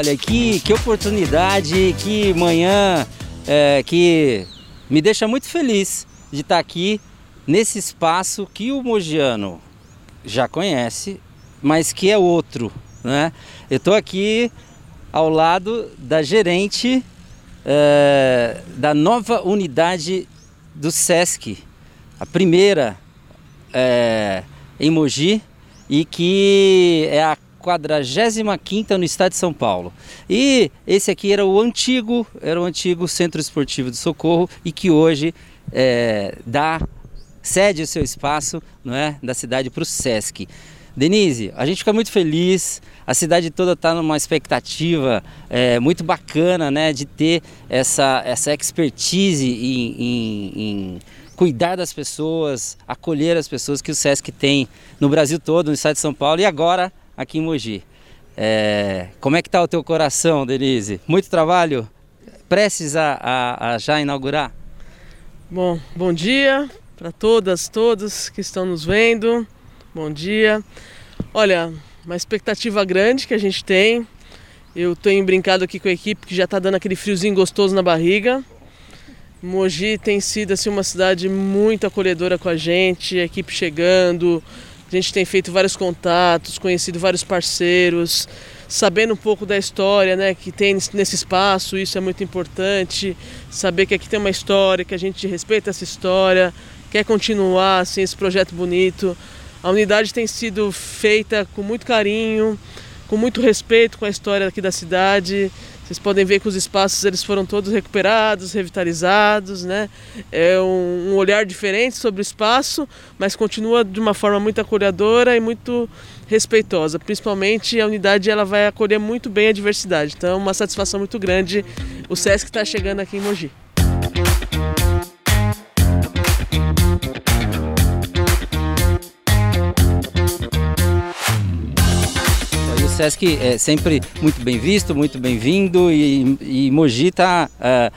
Olha, que, que oportunidade, que manhã é, que me deixa muito feliz de estar aqui nesse espaço que o Mogiano já conhece, mas que é outro. Né? Eu estou aqui ao lado da gerente é, da nova unidade do SESC, a primeira é, em Mogi e que é a 45 no estado de São Paulo. E esse aqui era o antigo, era o antigo Centro Esportivo de Socorro e que hoje é, dá cede o seu espaço, não é, da cidade para o SESC. Denise, a gente fica muito feliz, a cidade toda está numa expectativa é, muito bacana, né, de ter essa, essa expertise em, em, em cuidar das pessoas, acolher as pessoas que o SESC tem no Brasil todo, no estado de São Paulo e agora aqui em Mogi. É, como é que está o teu coração, Denise? Muito trabalho? Prestes a, a, a já inaugurar? Bom, bom dia para todas, todos que estão nos vendo. Bom dia. Olha, uma expectativa grande que a gente tem. Eu tenho brincado aqui com a equipe que já está dando aquele friozinho gostoso na barriga. Mogi tem sido assim, uma cidade muito acolhedora com a gente, a equipe chegando, a gente tem feito vários contatos, conhecido vários parceiros, sabendo um pouco da história né, que tem nesse espaço, isso é muito importante. Saber que aqui tem uma história, que a gente respeita essa história, quer continuar assim, esse projeto bonito. A unidade tem sido feita com muito carinho, com muito respeito com a história aqui da cidade. Vocês podem ver que os espaços eles foram todos recuperados, revitalizados, né? É um, um olhar diferente sobre o espaço, mas continua de uma forma muito acolhedora e muito respeitosa. Principalmente a unidade ela vai acolher muito bem a diversidade. Então, é uma satisfação muito grande o SESC está chegando aqui em Mogi. Sesc é sempre muito bem visto, muito bem-vindo e, e Mogi está uh, é,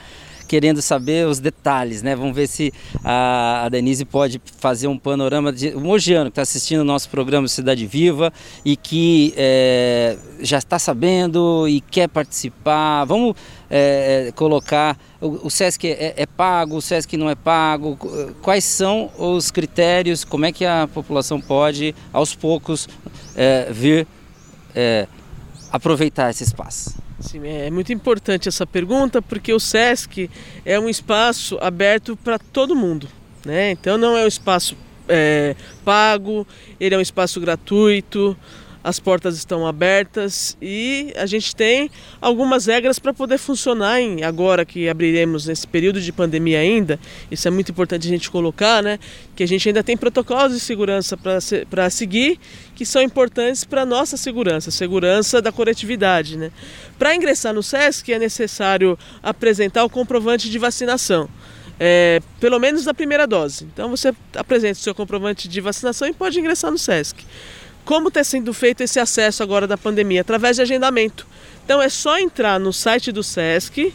querendo saber os detalhes, né? Vamos ver se a, a Denise pode fazer um panorama de o Mogiano que está assistindo o nosso programa Cidade Viva e que é, já está sabendo e quer participar. Vamos é, colocar o, o SESC é, é, pago, o SESC não é pago, quais são os critérios, como é que a população pode aos poucos é, vir é, aproveitar esse espaço? Sim, é muito importante essa pergunta porque o SESC é um espaço aberto para todo mundo. Né? Então não é um espaço é, pago, ele é um espaço gratuito as portas estão abertas e a gente tem algumas regras para poder funcionar em, agora que abriremos nesse período de pandemia ainda. Isso é muito importante a gente colocar, né? Que a gente ainda tem protocolos de segurança para seguir que são importantes para a nossa segurança, segurança da coletividade, né? Para ingressar no SESC é necessário apresentar o comprovante de vacinação. É, pelo menos da primeira dose. Então você apresenta o seu comprovante de vacinação e pode ingressar no SESC. Como está sendo feito esse acesso agora da pandemia? Através de agendamento. Então é só entrar no site do SESC,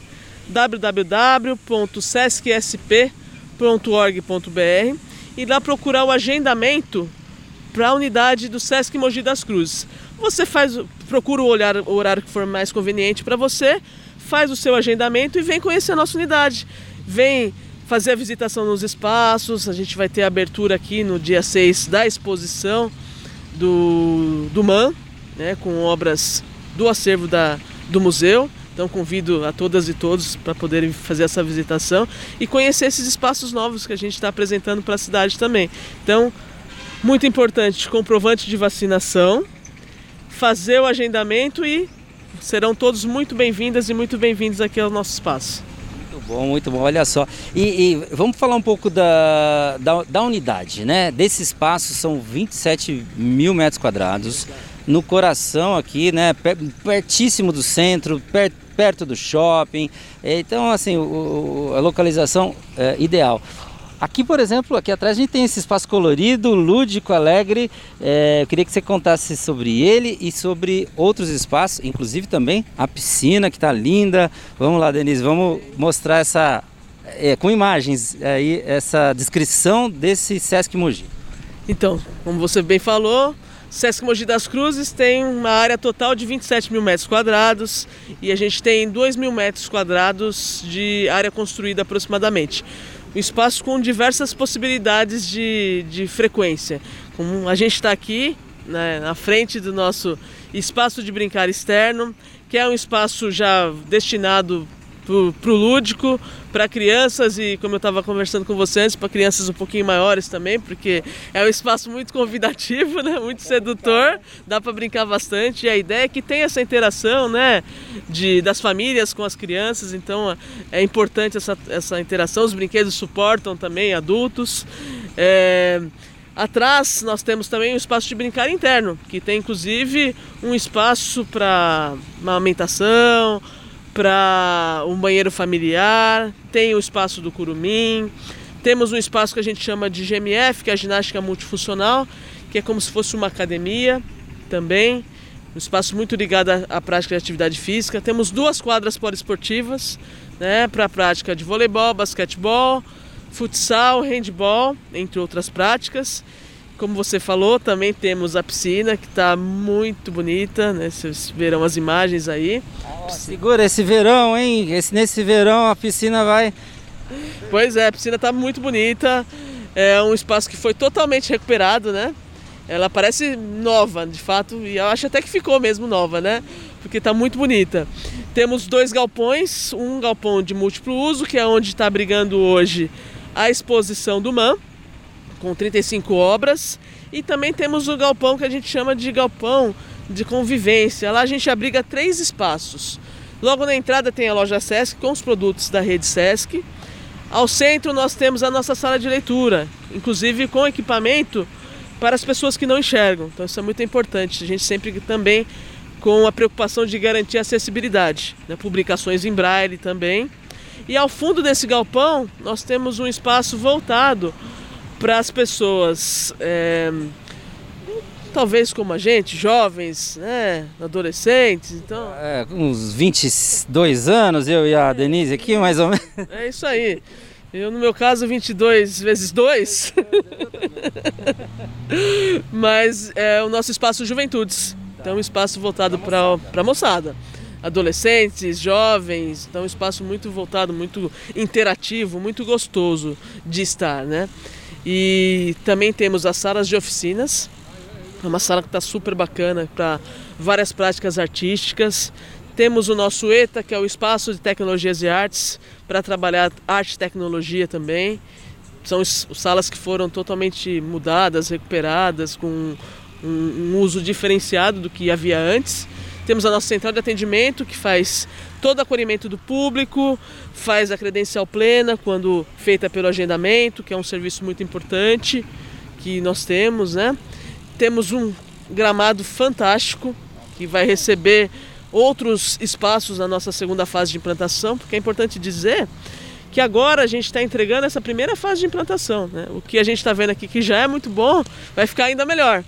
www.sescsp.org.br e lá procurar o agendamento para a unidade do SESC Mogi das Cruzes. Você faz, procura o, olhar, o horário que for mais conveniente para você, faz o seu agendamento e vem conhecer a nossa unidade. Vem fazer a visitação nos espaços, a gente vai ter abertura aqui no dia 6 da exposição do, do MAN, né, com obras do acervo da, do museu. Então convido a todas e todos para poderem fazer essa visitação e conhecer esses espaços novos que a gente está apresentando para a cidade também. Então, muito importante, comprovante de vacinação, fazer o agendamento e serão todos muito bem-vindas e muito bem-vindos aqui ao nosso espaço. Bom, muito bom, olha só. E, e vamos falar um pouco da, da, da, unidade, né? Desse espaço são 27 mil metros quadrados, no coração aqui, né? Pertíssimo do centro, perto, perto do shopping. Então, assim, o, a localização é ideal. Aqui, por exemplo, aqui atrás a gente tem esse espaço colorido, lúdico, alegre. É, eu queria que você contasse sobre ele e sobre outros espaços, inclusive também a piscina que está linda. Vamos lá, Denise, vamos mostrar essa é, com imagens aí essa descrição desse Sesc Mogi. Então, como você bem falou, Sesc Mogi das Cruzes tem uma área total de 27 mil metros quadrados e a gente tem 2 mil metros quadrados de área construída aproximadamente. Um espaço com diversas possibilidades de, de frequência. Como a gente está aqui né, na frente do nosso espaço de brincar externo, que é um espaço já destinado para o lúdico, para crianças e, como eu estava conversando com você antes, para crianças um pouquinho maiores também, porque é um espaço muito convidativo, né? muito sedutor, dá para brincar bastante. E a ideia é que tem essa interação né? de, das famílias com as crianças, então é importante essa, essa interação. Os brinquedos suportam também adultos. É... Atrás nós temos também um espaço de brincar interno, que tem inclusive um espaço para amamentação, para um banheiro familiar, tem o espaço do curumim, temos um espaço que a gente chama de GMF, que é a ginástica multifuncional, que é como se fosse uma academia também, um espaço muito ligado à prática de atividade física. Temos duas quadras poliesportivas, né, para a prática de voleibol, basquetebol, futsal, handball, entre outras práticas. Como você falou, também temos a piscina que está muito bonita, né? Vocês verão as imagens aí. Oh, segura esse verão, hein? Esse, nesse verão a piscina vai. Pois é, a piscina está muito bonita. É um espaço que foi totalmente recuperado, né? Ela parece nova, de fato, e eu acho até que ficou mesmo nova, né? Porque está muito bonita. Temos dois galpões, um galpão de múltiplo uso, que é onde está brigando hoje a exposição do MAN com 35 obras. E também temos o galpão que a gente chama de galpão de convivência. Lá a gente abriga três espaços. Logo na entrada tem a loja Sesc com os produtos da rede Sesc. Ao centro nós temos a nossa sala de leitura, inclusive com equipamento para as pessoas que não enxergam. Então isso é muito importante. A gente sempre também com a preocupação de garantir acessibilidade, né? publicações em braille também. E ao fundo desse galpão nós temos um espaço voltado para as pessoas, é, talvez como a gente, jovens, né, adolescentes, então... É, uns 22 anos, eu e a Denise aqui, mais ou menos. É isso aí. Eu, no meu caso, 22 vezes 2. Mas é o nosso espaço Juventudes. Então, um espaço voltado para a moçada. Adolescentes, jovens. Então, um espaço muito voltado, muito interativo, muito gostoso de estar, né? E também temos as salas de oficinas, é uma sala que está super bacana para várias práticas artísticas. Temos o nosso ETA, que é o Espaço de Tecnologias e Artes, para trabalhar arte e tecnologia também. São salas que foram totalmente mudadas, recuperadas, com um, um uso diferenciado do que havia antes. Temos a nossa central de atendimento, que faz todo acolhimento do público, faz a credencial plena quando feita pelo agendamento, que é um serviço muito importante que nós temos, né? Temos um gramado fantástico que vai receber outros espaços na nossa segunda fase de implantação, porque é importante dizer que agora a gente está entregando essa primeira fase de implantação. Né? O que a gente está vendo aqui que já é muito bom, vai ficar ainda melhor.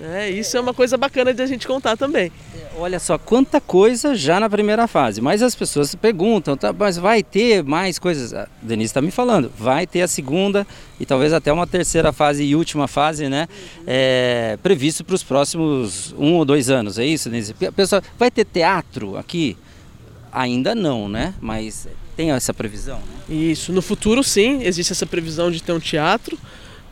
Né? Isso é uma coisa bacana de a gente contar também. Olha só quanta coisa já na primeira fase, mas as pessoas perguntam, tá, mas vai ter mais coisas? A Denise está me falando, vai ter a segunda e talvez até uma terceira fase e última fase, né? É, previsto para os próximos um ou dois anos, é isso, Denise? Pessoal, vai ter teatro aqui? Ainda não, né? Mas tem essa previsão? Né? Isso, no futuro sim, existe essa previsão de ter um teatro.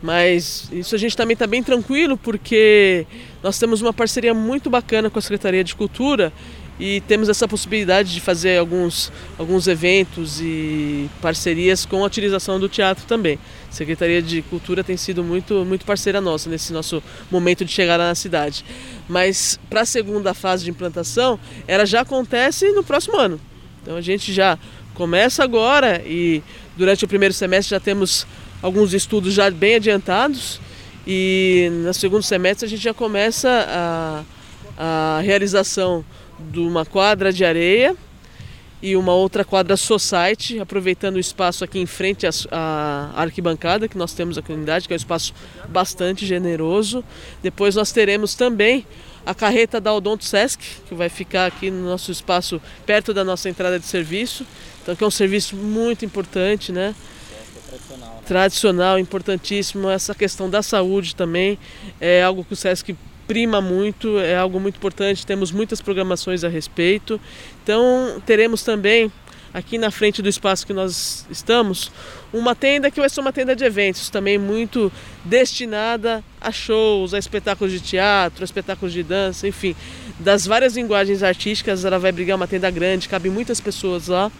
Mas isso a gente também está bem tranquilo porque nós temos uma parceria muito bacana com a Secretaria de Cultura e temos essa possibilidade de fazer alguns, alguns eventos e parcerias com a utilização do teatro também. A Secretaria de Cultura tem sido muito, muito parceira nossa nesse nosso momento de chegar na cidade. Mas para a segunda fase de implantação, ela já acontece no próximo ano. Então a gente já começa agora e durante o primeiro semestre já temos alguns estudos já bem adiantados e no segundo semestre a gente já começa a, a realização de uma quadra de areia e uma outra quadra society, aproveitando o espaço aqui em frente à, arquibancada que nós temos aqui na unidade, que é um espaço bastante generoso. Depois nós teremos também a carreta da Odonto Sesc, que vai ficar aqui no nosso espaço perto da nossa entrada de serviço. Então que é um serviço muito importante, né? Tradicional, importantíssimo. Essa questão da saúde também é algo que o SESC prima muito, é algo muito importante. Temos muitas programações a respeito. Então teremos também aqui na frente do espaço que nós estamos, uma tenda que vai ser uma tenda de eventos, também muito destinada a shows, a espetáculos de teatro, a espetáculos de dança, enfim, das várias linguagens artísticas, ela vai brigar uma tenda grande, cabe muitas pessoas lá.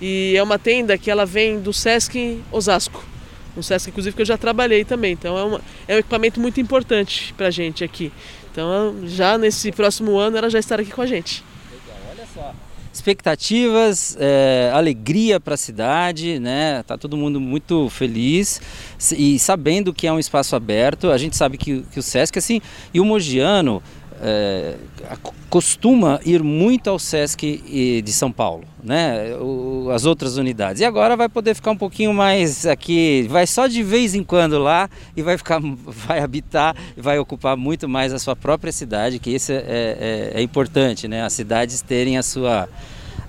E é uma tenda que ela vem do Sesc Osasco. Um Sesc, inclusive, que eu já trabalhei também. Então é, uma, é um equipamento muito importante para a gente aqui. Então já nesse próximo ano ela já estará aqui com a gente. Legal, olha só expectativas, é, alegria para a cidade, né? Tá todo mundo muito feliz e sabendo que é um espaço aberto. A gente sabe que, que o Sesc assim e o Mogiano é, costuma ir muito ao Sesc de São Paulo, né? O, as outras unidades. E agora vai poder ficar um pouquinho mais aqui, vai só de vez em quando lá e vai ficar, vai habitar, vai ocupar muito mais a sua própria cidade, que isso é, é, é importante, né? As cidades terem a sua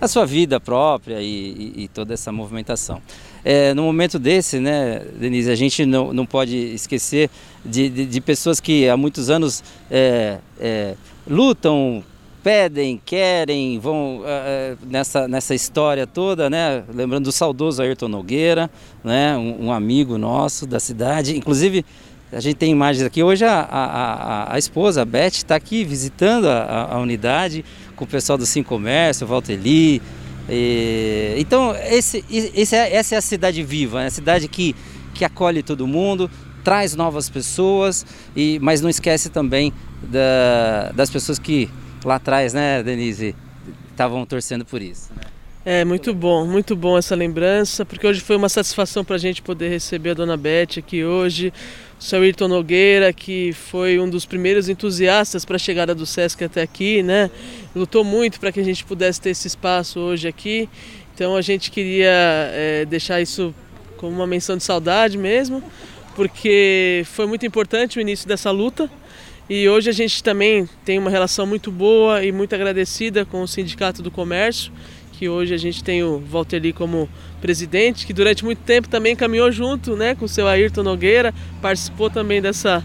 a sua vida própria e, e, e toda essa movimentação. É, no momento desse, né, Denise, a gente não, não pode esquecer de, de, de pessoas que há muitos anos é, é, lutam, pedem, querem, vão uh, nessa, nessa história toda, né? Lembrando do saudoso Ayrton Nogueira, né? Um, um, amigo nosso da cidade. Inclusive, a gente tem imagens aqui. Hoje a, a, a, esposa, a Beth, está aqui visitando a, a, unidade com o pessoal do Sim Comércio, Valteli. E, então, esse, esse é, essa é a cidade viva, né? a cidade que, que acolhe todo mundo, traz novas pessoas, e, mas não esquece também da, das pessoas que lá atrás, né, Denise, estavam torcendo por isso. Né? É, muito bom, muito bom essa lembrança, porque hoje foi uma satisfação para a gente poder receber a dona Beth aqui hoje, o seu Ayrton Nogueira, que foi um dos primeiros entusiastas para a chegada do Sesc até aqui, né? Lutou muito para que a gente pudesse ter esse espaço hoje aqui, então a gente queria é, deixar isso como uma menção de saudade mesmo, porque foi muito importante o início dessa luta, e hoje a gente também tem uma relação muito boa e muito agradecida com o Sindicato do Comércio, que hoje a gente tem o Valteri como presidente, que durante muito tempo também caminhou junto né, com o seu Ayrton Nogueira, participou também dessa,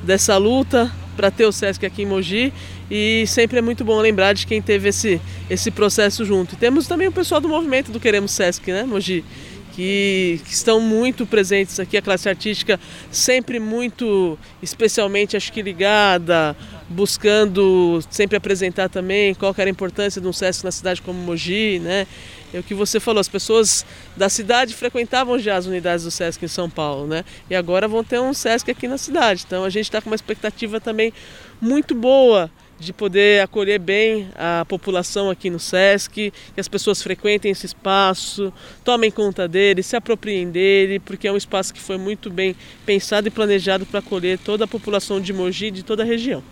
dessa luta para ter o Sesc aqui em Mogi e sempre é muito bom lembrar de quem teve esse, esse processo junto. E temos também o pessoal do movimento do Queremos Sesc, né, Mogi? que, que, estão muito presentes aqui, a classe artística sempre muito, especialmente acho que ligada, buscando sempre apresentar também qual era a importância de um SESC na cidade como Mogi, né? É o que você falou, as pessoas da cidade frequentavam já as unidades do SESC em São Paulo, né? E agora vão ter um SESC aqui na cidade. Então a gente está com uma expectativa também muito boa de poder acolher bem a população aqui no SESC, que as pessoas frequentem esse espaço, tomem conta dele, se apropriem dele, porque é um espaço que foi muito bem pensado e planejado para acolher toda a população de Mogi e de toda a região.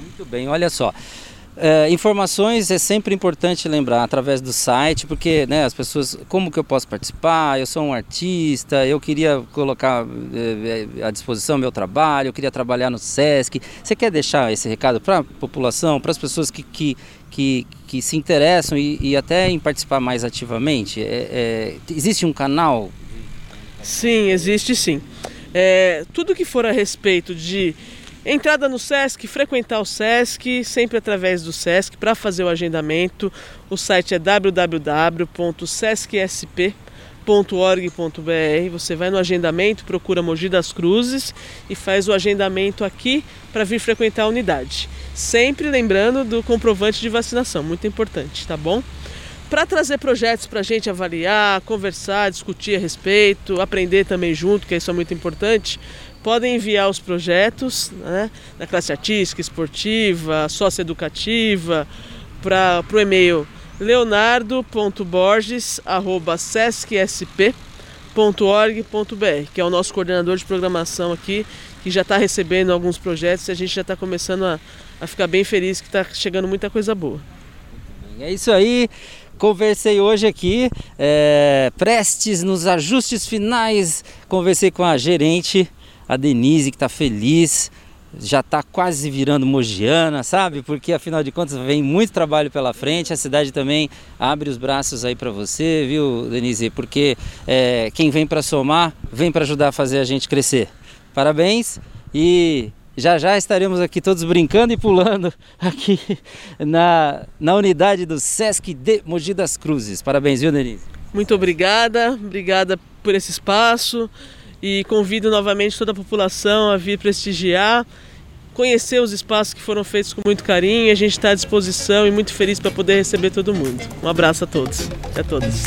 Muito bem, olha só. É, informações é sempre importante lembrar através do site, porque né, as pessoas, como que eu posso participar? Eu sou um artista, eu queria colocar é, à disposição meu trabalho, eu queria trabalhar no SESC. Você quer deixar esse recado para a população, para as pessoas que, que, que, que, se interessam e, e, até em participar mais ativamente? É, é existe um canal? Sim, existe sim. É, tudo que for a respeito de Entrada no SESC, frequentar o SESC, sempre através do SESC para fazer o agendamento. O site é www.sescsp.org.br. Você vai no agendamento, procura Mogi das Cruzes e faz o agendamento aqui para vir frequentar a unidade. Sempre lembrando do comprovante de vacinação, muito importante, tá bom? Para trazer projetos para a gente avaliar, conversar, discutir a respeito, aprender também junto, que isso é muito importante, podem enviar os projetos né, da classe artística, esportiva, socioeducativa para o e-mail leonardo.borges.sescsp.org.br, que é o nosso coordenador de programação aqui, que já está recebendo alguns projetos e a gente já está começando a, a ficar bem feliz que está chegando muita coisa boa. É isso aí. Conversei hoje aqui, é, prestes nos ajustes finais, conversei com a gerente a Denise que está feliz já está quase virando mogiana, sabe? Porque afinal de contas vem muito trabalho pela frente, a cidade também abre os braços aí para você, viu, Denise? Porque é, quem vem para somar, vem para ajudar a fazer a gente crescer. Parabéns e já já estaremos aqui todos brincando e pulando aqui na, na unidade do Sesc de Mogi das Cruzes. Parabéns, viu, Denise? Muito obrigada, obrigada por esse espaço e convido novamente toda a população a vir prestigiar, conhecer os espaços que foram feitos com muito carinho. A gente está à disposição e muito feliz para poder receber todo mundo. Um abraço a todos e a todas.